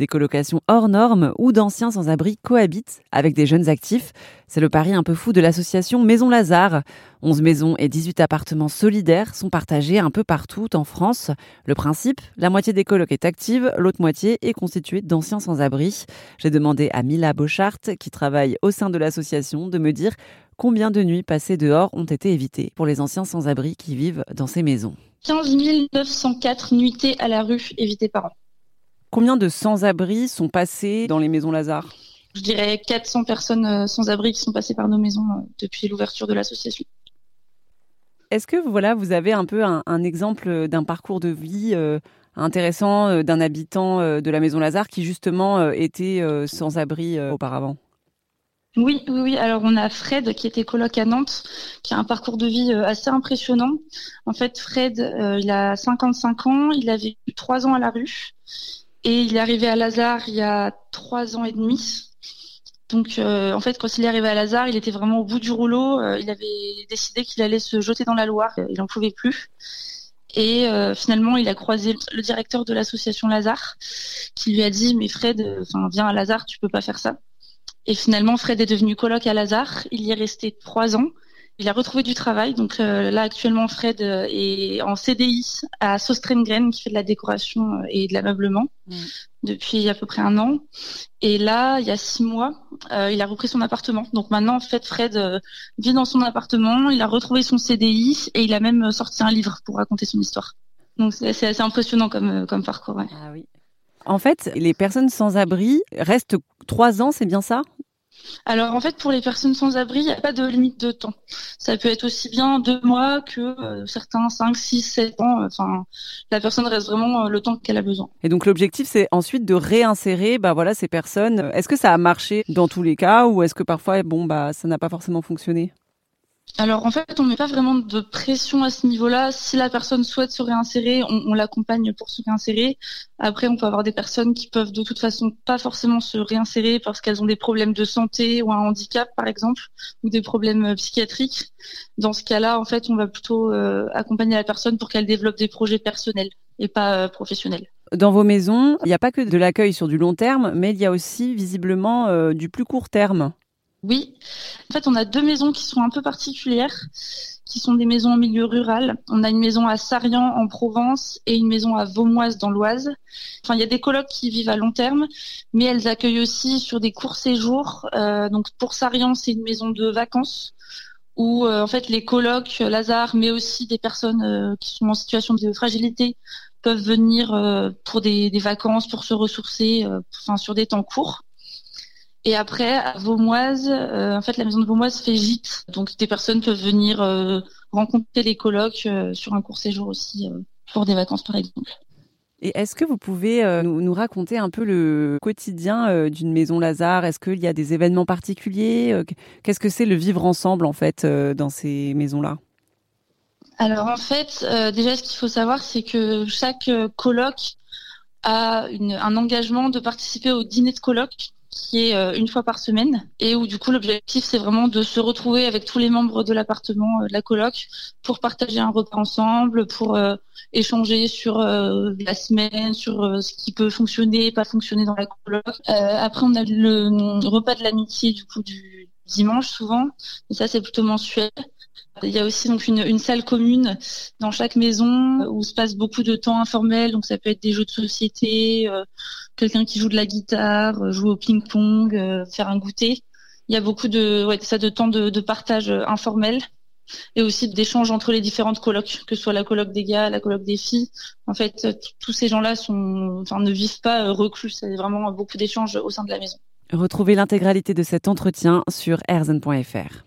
Des colocations hors normes où d'anciens sans-abri cohabitent avec des jeunes actifs. C'est le pari un peu fou de l'association Maison Lazare. 11 maisons et 18 appartements solidaires sont partagés un peu partout en France. Le principe, la moitié des colocs est active, l'autre moitié est constituée d'anciens sans-abri. J'ai demandé à Mila Bochart, qui travaille au sein de l'association, de me dire combien de nuits passées dehors ont été évitées pour les anciens sans-abri qui vivent dans ces maisons. 15 904 nuitées à la rue évitées par an. Combien de sans-abri sont passés dans les maisons Lazare? Je dirais 400 personnes euh, sans-abri qui sont passées par nos maisons euh, depuis l'ouverture de l'association. Est-ce que voilà, vous avez un peu un, exemple d'un parcours de vie euh, intéressant d'un habitant de la maison Lazare qui justement était sans abri auparavant? Oui, oui, oui. Alors on a Fred qui était coloc à Nantes, qui a un parcours de vie euh, assez impressionnant. En fait, Fred, euh, il a 55 ans, il a vécu trois ans à la rue et il est arrivé à Lazare il y a trois ans et demi. Donc euh, en fait, quand il est arrivé à Lazare, il était vraiment au bout du rouleau. il avait décidé qu'il allait se jeter dans la Loire. Il n'en pouvait plus. Et finalement, il a croisé le directeur de l'association Lazare, qui lui a dit "Mais Fred, enfin viens à Lazare, tu peux pas faire ça." Et finalement, Fred est devenu coloc à Lazare. Il y est resté trois ans. Il a retrouvé du travail. Donc euh, là, actuellement, Fred euh, est en CDI à Sostrengren, qui fait de la décoration euh, et de l'ameublement mm. depuis à peu près un an. Et là, il y a six mois, il a repris son appartement. Donc maintenant, en fait, Fred vit dans son appartement. Il a retrouvé son CDI et il a même sorti un livre pour raconter son histoire. Donc c'est assez impressionnant comme, comme parcours. Ah oui. En fait, les personnes sans abri restent trois ans, c'est bien ça? Alors en fait, pour les personnes sans abri, il n'y a pas de limite de temps. Ça peut être aussi bien deux mois que euh, certains cinq, six, sept ans. Enfin, la personne reste vraiment euh, le temps qu'elle a besoin. Et donc l'objectif, c'est ensuite de réinsérer, bah voilà, ces personnes. Est-ce que ça a marché dans tous les cas, ou est-ce que parfois, bon, bah, ça n'a pas forcément fonctionné? Alors en fait, on met pas vraiment de pression à ce niveau-là. Si la personne souhaite se réinsérer, on, l'accompagne pour se réinsérer. Après, on peut avoir des personnes qui peuvent de toute façon pas forcément se réinsérer parce qu'elles ont des problèmes de santé ou un handicap, par exemple, ou des problèmes euh, psychiatriques. Dans ce cas-là, en fait, on va plutôt euh, accompagner la personne pour qu'elle développe des projets personnels et pas euh, professionnels. Dans vos maisons, il n'y a pas que de l'accueil sur du long terme, mais il y a aussi visiblement du plus court terme. Oui. En fait, on a deux maisons qui sont un peu particulières, qui sont des maisons en milieu rural. On a une maison à Sarian en Provence et une maison à Vaumoise dans l'Oise. Enfin, il y a des colocs qui vivent à long terme, mais elles accueillent aussi sur des courts séjours. Euh, donc pour Sarian, c'est une maison de vacances où euh, en fait les colocs, Lazare, mais aussi des personnes euh, qui sont en situation de fragilité peuvent venir pour des, des, vacances, pour se ressourcer, enfin sur des temps courts. Et après, à Vaumoise, euh, en fait, la maison de Vaumoise fait gîte. Donc, des personnes peuvent venir euh, rencontrer les colocs euh, sur un court séjour aussi, pour des vacances, par exemple. Et est-ce que vous pouvez nous, raconter un peu le quotidien d'une maison Lazare? Est-ce qu'il y a des événements particuliers? Qu'est-ce que c'est le vivre ensemble, en fait, dans ces maisons-là? Alors, en fait, déjà, ce qu'il faut savoir, c'est que chaque coloc a un engagement de participer au dîner de coloc qui est euh, une fois par semaine et où du coup l'objectif c'est vraiment de se retrouver avec tous les membres de l'appartement, euh, de la coloc, pour partager un repas ensemble, pour euh, échanger sur la semaine, sur ce qui peut fonctionner, pas fonctionner dans la coloc. après on a le repas de l'amitié du coup du dimanche souvent, et ça c'est plutôt mensuel. Il y a aussi donc une, salle commune dans chaque maison où se passe beaucoup de temps informel. Donc ça peut être des jeux de société, euh, quelqu'un qui joue de la guitare, euh, jouer au ping-pong, euh, faire un goûter. Il y a beaucoup de ça de temps de, partage informel et aussi d'échanges entre les différentes colocs, que ce soit la coloc des gars, la coloc des filles. En fait, tous ces gens-là sont, enfin, ne vivent pas reclus. C'est vraiment beaucoup d'échanges au sein de la maison. Retrouvez l'intégralité de cet entretien sur erzen.fr.